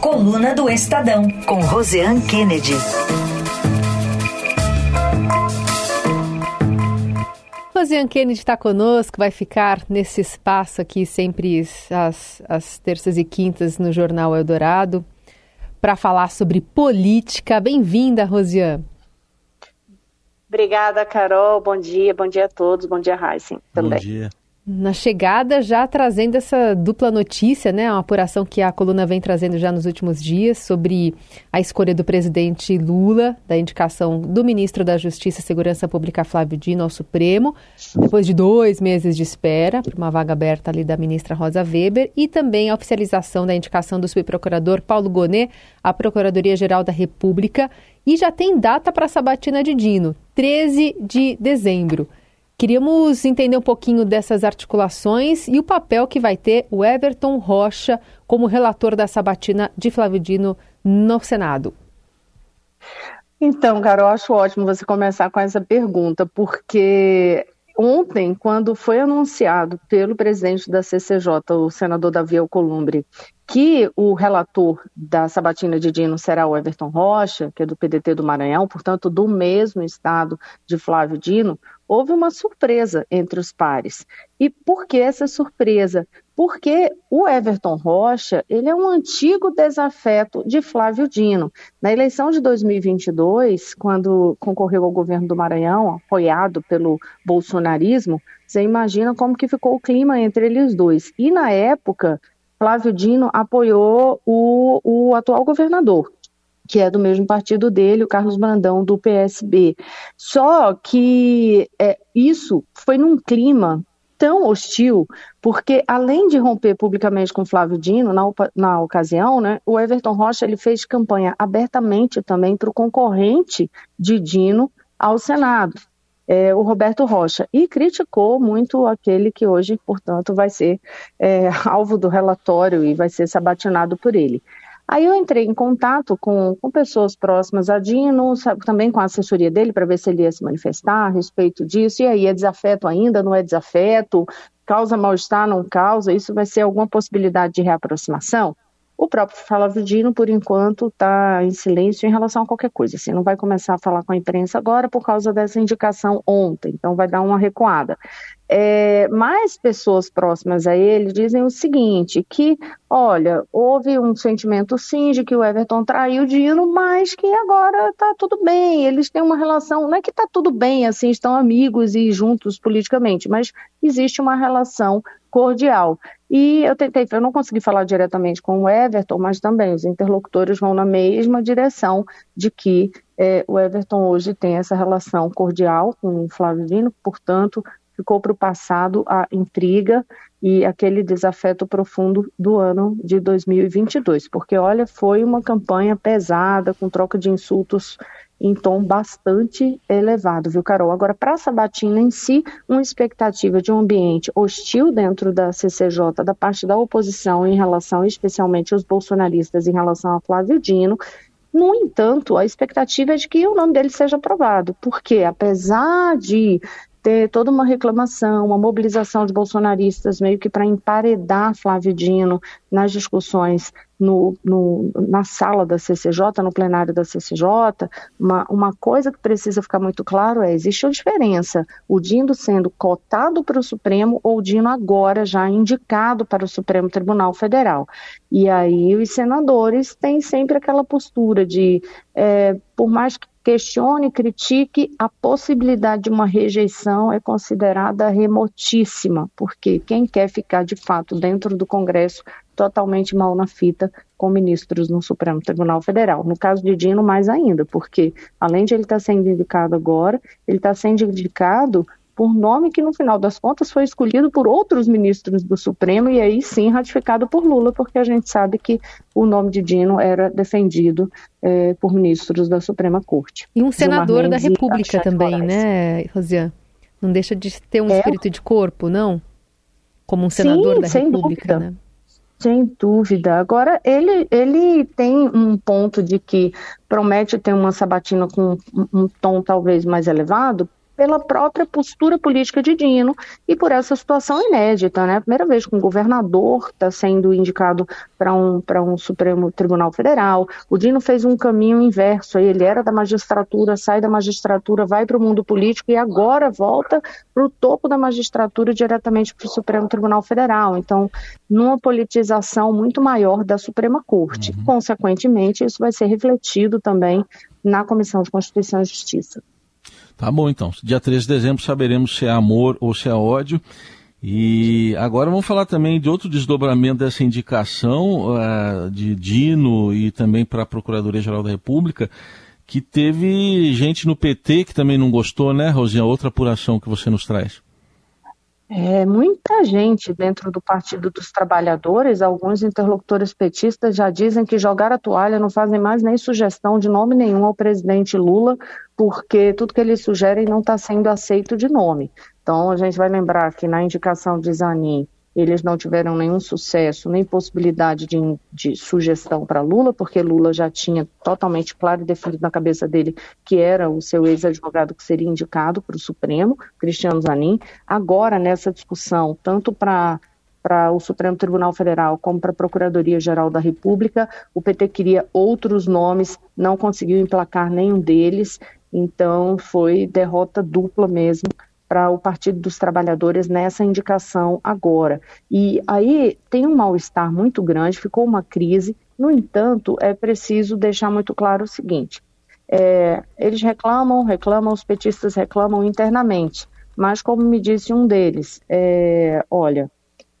Coluna do Estadão, com Roseanne Kennedy. Roseanne Kennedy está conosco, vai ficar nesse espaço aqui sempre às, às terças e quintas no Jornal Eldorado para falar sobre política. Bem-vinda, Rosiane. Obrigada, Carol. Bom dia, bom dia a todos. Bom dia, Heisen, também. Bom dia na chegada já trazendo essa dupla notícia, né, uma apuração que a coluna vem trazendo já nos últimos dias sobre a escolha do presidente Lula, da indicação do ministro da Justiça e Segurança Pública Flávio Dino ao Supremo, depois de dois meses de espera para uma vaga aberta ali da ministra Rosa Weber, e também a oficialização da indicação do subprocurador Paulo Gonet à Procuradoria-Geral da República, e já tem data para a sabatina de Dino, 13 de dezembro. Queríamos entender um pouquinho dessas articulações e o papel que vai ter o Everton Rocha como relator da sabatina de Flávio Dino no Senado. Então, Carol, acho ótimo você começar com essa pergunta, porque ontem, quando foi anunciado pelo presidente da CCJ, o senador Davi Alcolumbre, que o relator da sabatina de Dino será o Everton Rocha, que é do PDT do Maranhão, portanto, do mesmo estado de Flávio Dino, houve uma surpresa entre os pares. E por que essa surpresa? Porque o Everton Rocha, ele é um antigo desafeto de Flávio Dino. Na eleição de 2022, quando concorreu ao governo do Maranhão, apoiado pelo bolsonarismo, você imagina como que ficou o clima entre eles dois. E na época, Flávio Dino apoiou o, o atual governador, que é do mesmo partido dele, o Carlos Brandão, do PSB. Só que é, isso foi num clima tão hostil, porque além de romper publicamente com Flávio Dino na, na ocasião, né, o Everton Rocha ele fez campanha abertamente também para o concorrente de Dino ao Senado é, o Roberto Rocha, e criticou muito aquele que hoje, portanto, vai ser é, alvo do relatório e vai ser sabatinado por ele. Aí eu entrei em contato com, com pessoas próximas a Dino, também com a assessoria dele, para ver se ele ia se manifestar a respeito disso. E aí, é desafeto ainda, não é desafeto? Causa mal-estar, não causa? Isso vai ser alguma possibilidade de reaproximação? O próprio Flávio Dino, por enquanto, está em silêncio em relação a qualquer coisa. Assim, não vai começar a falar com a imprensa agora por causa dessa indicação ontem, então vai dar uma recuada. É, mais pessoas próximas a ele dizem o seguinte, que, olha, houve um sentimento sim de que o Everton traiu o Dino, mas que agora está tudo bem, eles têm uma relação, não é que está tudo bem, assim, estão amigos e juntos politicamente, mas existe uma relação cordial. E eu tentei, eu não consegui falar diretamente com o Everton, mas também os interlocutores vão na mesma direção de que é, o Everton hoje tem essa relação cordial com o Flávio Dino, portanto, ficou para o passado a intriga e aquele desafeto profundo do ano de 2022, porque olha, foi uma campanha pesada, com troca de insultos em tom bastante elevado, viu, Carol? Agora, para a Sabatina em si, uma expectativa de um ambiente hostil dentro da CCJ, da parte da oposição, em relação especialmente aos bolsonaristas, em relação a Flávio Dino. No entanto, a expectativa é de que o nome dele seja aprovado, porque apesar de ter toda uma reclamação, uma mobilização de bolsonaristas meio que para emparedar Flávio Dino nas discussões no, no, na sala da CCJ, no plenário da CCJ, uma, uma coisa que precisa ficar muito claro é, existe uma diferença, o Dino sendo cotado para o Supremo ou o Dino agora já indicado para o Supremo Tribunal Federal. E aí os senadores têm sempre aquela postura de, é, por mais que questione, critique, a possibilidade de uma rejeição é considerada remotíssima, porque quem quer ficar de fato dentro do Congresso totalmente mal na fita com ministros no Supremo Tribunal Federal. No caso de Dino, mais ainda, porque além de ele estar sendo indicado agora, ele está sendo indicado por nome que, no final das contas, foi escolhido por outros ministros do Supremo e aí sim ratificado por Lula, porque a gente sabe que o nome de Dino era defendido é, por ministros da Suprema Corte. E um senador da República também, né, Rosiane? Não deixa de ter um é. espírito de corpo, não? Como um senador sim, da República, dúvida. né? Sem dúvida. Agora, ele, ele tem um ponto de que promete ter uma sabatina com um tom talvez mais elevado, pela própria postura política de Dino e por essa situação inédita, né? Primeira vez que um governador está sendo indicado para um, um Supremo Tribunal Federal. O Dino fez um caminho inverso, ele era da magistratura, sai da magistratura, vai para o mundo político e agora volta para o topo da magistratura diretamente para o Supremo Tribunal Federal. Então, numa politização muito maior da Suprema Corte. Uhum. Consequentemente, isso vai ser refletido também na Comissão de Constituição e Justiça. Tá bom, então. Dia 13 de dezembro saberemos se é amor ou se é ódio. E agora vamos falar também de outro desdobramento dessa indicação uh, de Dino e também para a Procuradoria-Geral da República, que teve gente no PT que também não gostou, né, Rosinha? Outra apuração que você nos traz. É, muita gente dentro do Partido dos Trabalhadores, alguns interlocutores petistas já dizem que jogar a toalha não fazem mais nem sugestão de nome nenhum ao presidente Lula, porque tudo que eles sugerem não está sendo aceito de nome. Então, a gente vai lembrar que na indicação de Zanin, eles não tiveram nenhum sucesso, nem possibilidade de, de sugestão para Lula, porque Lula já tinha totalmente claro e definido na cabeça dele que era o seu ex-advogado que seria indicado para o Supremo, Cristiano Zanin. Agora, nessa discussão, tanto para para o Supremo Tribunal Federal como para a Procuradoria-Geral da República. O PT queria outros nomes, não conseguiu emplacar nenhum deles, então foi derrota dupla mesmo para o Partido dos Trabalhadores nessa indicação agora. E aí tem um mal-estar muito grande, ficou uma crise. No entanto, é preciso deixar muito claro o seguinte: é, eles reclamam, reclamam, os petistas reclamam internamente. Mas, como me disse um deles, é, olha,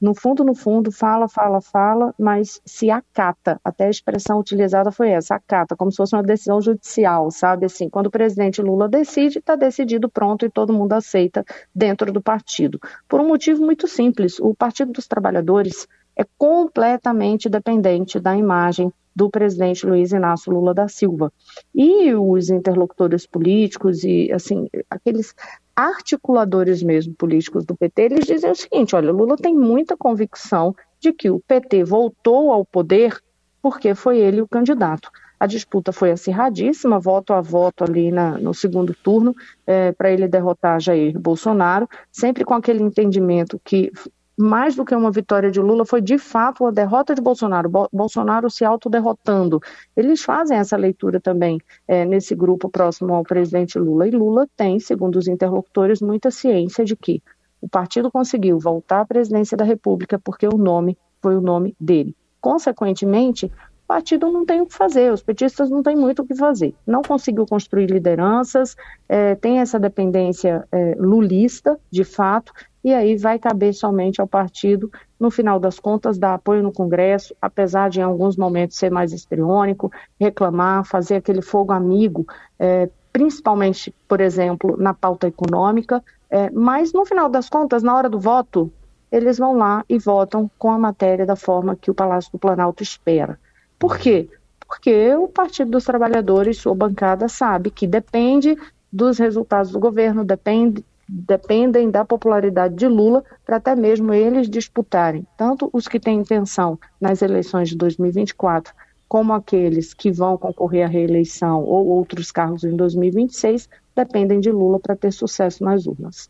no fundo, no fundo, fala, fala, fala, mas se acata. Até a expressão utilizada foi essa, acata, como se fosse uma decisão judicial, sabe? Assim, quando o presidente Lula decide, está decidido, pronto, e todo mundo aceita dentro do partido. Por um motivo muito simples: o Partido dos Trabalhadores é completamente dependente da imagem do presidente Luiz Inácio Lula da Silva. E os interlocutores políticos e assim, aqueles articuladores mesmo políticos do PT, eles dizem o seguinte: olha, Lula tem muita convicção de que o PT voltou ao poder porque foi ele o candidato. A disputa foi acirradíssima, voto a voto ali na, no segundo turno, é, para ele derrotar Jair Bolsonaro, sempre com aquele entendimento que mais do que uma vitória de Lula, foi de fato a derrota de Bolsonaro, Bo Bolsonaro se autoderrotando. Eles fazem essa leitura também é, nesse grupo próximo ao presidente Lula. E Lula tem, segundo os interlocutores, muita ciência de que o partido conseguiu voltar à presidência da República porque o nome foi o nome dele. Consequentemente, o partido não tem o que fazer, os petistas não têm muito o que fazer. Não conseguiu construir lideranças, é, tem essa dependência é, lulista, de fato, e aí vai caber somente ao partido, no final das contas, dar apoio no Congresso, apesar de em alguns momentos ser mais estriônico, reclamar, fazer aquele fogo amigo, é, principalmente, por exemplo, na pauta econômica, é, mas no final das contas, na hora do voto, eles vão lá e votam com a matéria da forma que o Palácio do Planalto espera. Por quê? Porque o Partido dos Trabalhadores, sua bancada, sabe que depende dos resultados do governo, depende dependem da popularidade de Lula para até mesmo eles disputarem, tanto os que têm intenção nas eleições de 2024, como aqueles que vão concorrer à reeleição ou outros cargos em 2026, dependem de Lula para ter sucesso nas urnas.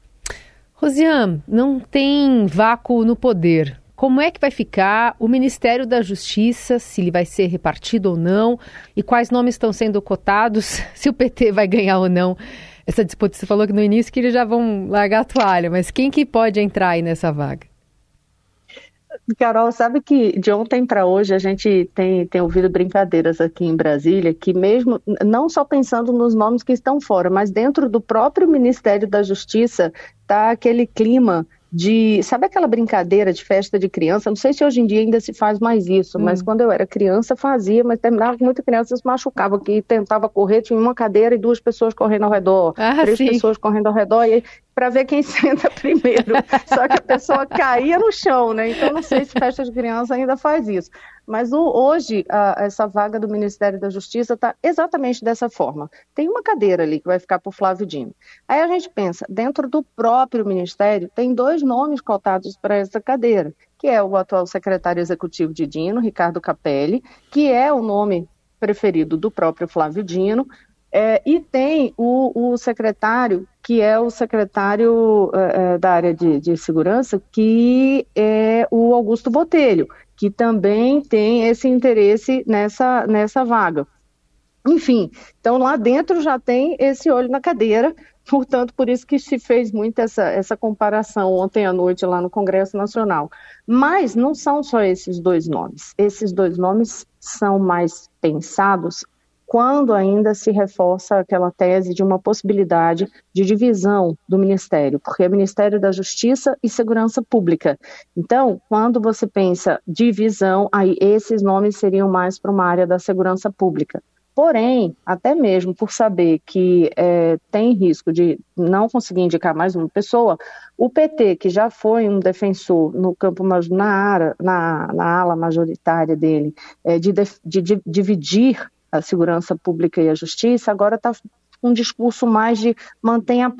Rosiane, não tem vácuo no poder. Como é que vai ficar o Ministério da Justiça, se ele vai ser repartido ou não, e quais nomes estão sendo cotados, se o PT vai ganhar ou não essa disputa. Você falou que no início que eles já vão largar a toalha, mas quem que pode entrar aí nessa vaga? Carol, sabe que de ontem para hoje a gente tem, tem ouvido brincadeiras aqui em Brasília, que mesmo, não só pensando nos nomes que estão fora, mas dentro do próprio Ministério da Justiça, está aquele clima de. Sabe aquela brincadeira de festa de criança? Não sei se hoje em dia ainda se faz mais isso, hum. mas quando eu era criança fazia, mas terminava com muita criança se machucava, que tentava correr, tinha uma cadeira e duas pessoas correndo ao redor, ah, três sim. pessoas correndo ao redor, e para ver quem senta primeiro. Só que a pessoa caía no chão, né? Então não sei se festa de criança ainda faz isso. Mas o, hoje, a, essa vaga do Ministério da Justiça está exatamente dessa forma. Tem uma cadeira ali que vai ficar para o Flávio Dino. Aí a gente pensa, dentro do próprio Ministério, tem dois nomes cotados para essa cadeira, que é o atual secretário executivo de Dino, Ricardo Capelli, que é o nome preferido do próprio Flávio Dino, é, e tem o, o secretário que é o secretário é, da área de, de, segurança, que é o Augusto Botelho, que também tem esse interesse nessa, nessa vaga. Enfim, então lá dentro já tem esse olho na cadeira, portanto, por isso que se fez muito essa, essa comparação ontem à noite lá no Congresso Nacional. Mas não são só esses dois nomes. Esses dois nomes são mais pensados quando ainda se reforça aquela tese de uma possibilidade de divisão do Ministério, porque é Ministério da Justiça e Segurança Pública. Então, quando você pensa divisão, aí esses nomes seriam mais para uma área da segurança pública. Porém, até mesmo por saber que é, tem risco de não conseguir indicar mais uma pessoa, o PT, que já foi um defensor no campo na, na, na ala majoritária dele, é, de, de, de dividir a segurança pública e a justiça, agora está um discurso mais de mantém a,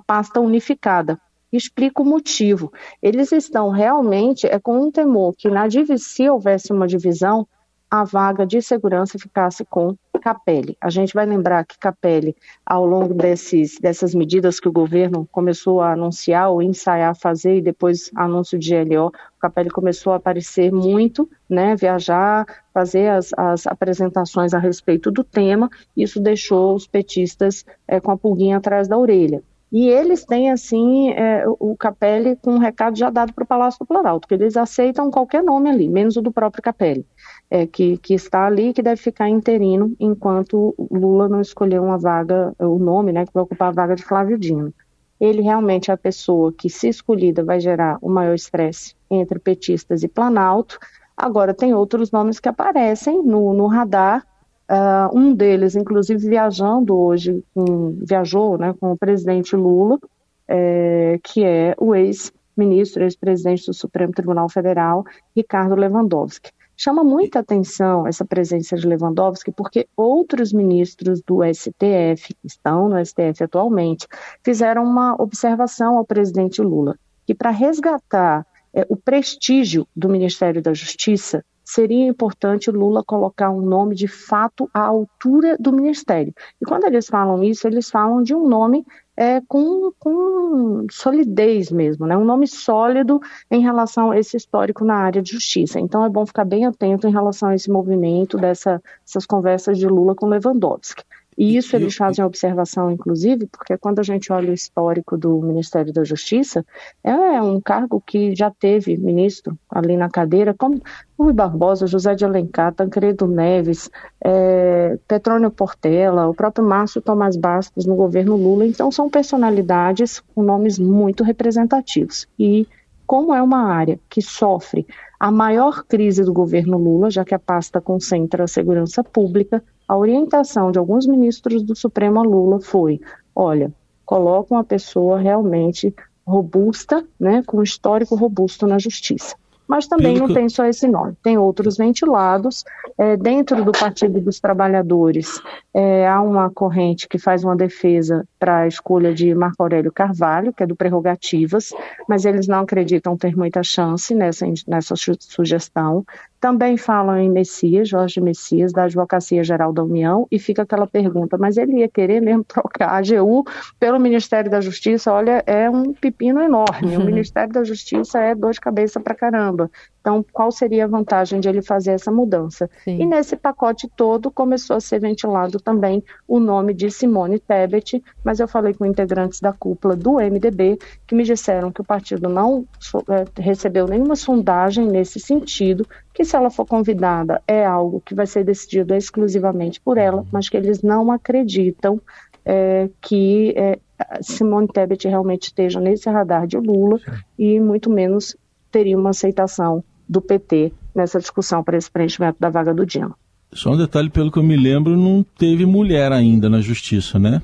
pasta unificada. Explico o motivo. Eles estão realmente é com um temor que na se houvesse uma divisão, a vaga de segurança ficasse com Capelli. A gente vai lembrar que Capelli, ao longo desses, dessas medidas que o governo começou a anunciar ou ensaiar fazer e depois anúncio de GLO, o Capelli começou a aparecer muito, né, viajar, fazer as, as apresentações a respeito do tema, isso deixou os petistas é, com a pulguinha atrás da orelha. E eles têm, assim, é, o Capelli com um recado já dado para o Palácio do Planalto, que eles aceitam qualquer nome ali, menos o do próprio Capelli, é, que, que está ali que deve ficar interino enquanto Lula não escolher uma vaga, o nome, né, que vai ocupar a vaga de Flávio Dino. Ele realmente é a pessoa que, se escolhida, vai gerar o maior estresse entre petistas e Planalto. Agora, tem outros nomes que aparecem no, no radar, Uh, um deles, inclusive, viajando hoje, com, viajou né, com o presidente Lula, é, que é o ex-ministro, ex-presidente do Supremo Tribunal Federal, Ricardo Lewandowski. Chama muita atenção essa presença de Lewandowski, porque outros ministros do STF, que estão no STF atualmente, fizeram uma observação ao presidente Lula, que para resgatar é, o prestígio do Ministério da Justiça, seria importante Lula colocar um nome de fato à altura do ministério. E quando eles falam isso, eles falam de um nome é, com, com solidez mesmo, né? um nome sólido em relação a esse histórico na área de justiça. Então é bom ficar bem atento em relação a esse movimento, dessa, dessas conversas de Lula com Lewandowski. E isso eles fazem observação, inclusive, porque quando a gente olha o histórico do Ministério da Justiça, é um cargo que já teve ministro ali na cadeira, como Rui Barbosa, José de Alencar, Tancredo Neves, é, Petrônio Portela, o próprio Márcio Tomás Bastos no governo Lula. Então, são personalidades com nomes muito representativos. E como é uma área que sofre a maior crise do governo Lula, já que a pasta concentra a segurança pública, a orientação de alguns ministros do Supremo Lula foi: olha, coloca uma pessoa realmente robusta, né, com histórico robusto na justiça. Mas também não tem só esse nome, tem outros ventilados. É, dentro do Partido dos Trabalhadores, é, há uma corrente que faz uma defesa para a escolha de Marco Aurélio Carvalho, que é do Prerrogativas, mas eles não acreditam ter muita chance nessa, nessa sugestão. Também falam em Messias, Jorge Messias, da Advocacia Geral da União, e fica aquela pergunta, mas ele ia querer mesmo trocar a AGU pelo Ministério da Justiça? Olha, é um pepino enorme. O Ministério da Justiça é dor de cabeça para caramba. Então, qual seria a vantagem de ele fazer essa mudança? Sim. E nesse pacote todo começou a ser ventilado também o nome de Simone Tebet, mas eu falei com integrantes da cúpula do MDB que me disseram que o partido não é, recebeu nenhuma sondagem nesse sentido, que se ela for convidada é algo que vai ser decidido exclusivamente por ela, mas que eles não acreditam é, que é, Simone Tebet realmente esteja nesse radar de Lula Sim. e muito menos teria uma aceitação do PT nessa discussão para esse preenchimento da vaga do Dino. Só um detalhe, pelo que eu me lembro, não teve mulher ainda na justiça, né?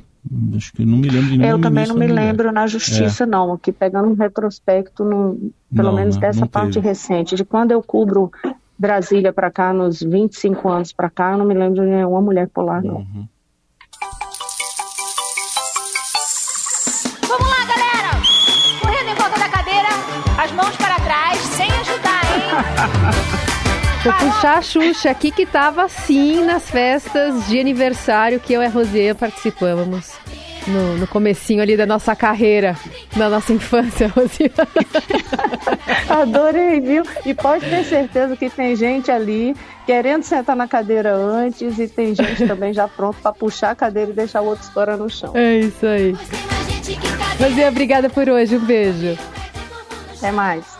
Acho que não me lembro de nenhuma Eu também não me mulher. lembro na justiça, é. não. Aqui pegando um retrospecto, no, pelo não, menos dessa não parte teve. recente, de quando eu cubro Brasília para cá, nos 25 anos para cá, eu não me lembro de nenhuma mulher lá, não. Uhum. Vou puxar a Xuxa aqui que tava sim nas festas de aniversário que eu e a Rosier participamos. no, no comecinho ali da nossa carreira, da nossa infância, Rosiana. Adorei, viu? E pode ter certeza que tem gente ali querendo sentar na cadeira antes e tem gente também já pronto para puxar a cadeira e deixar o outro estourar no chão. É isso aí. Rosiana, obrigada por hoje. Um beijo. Até mais.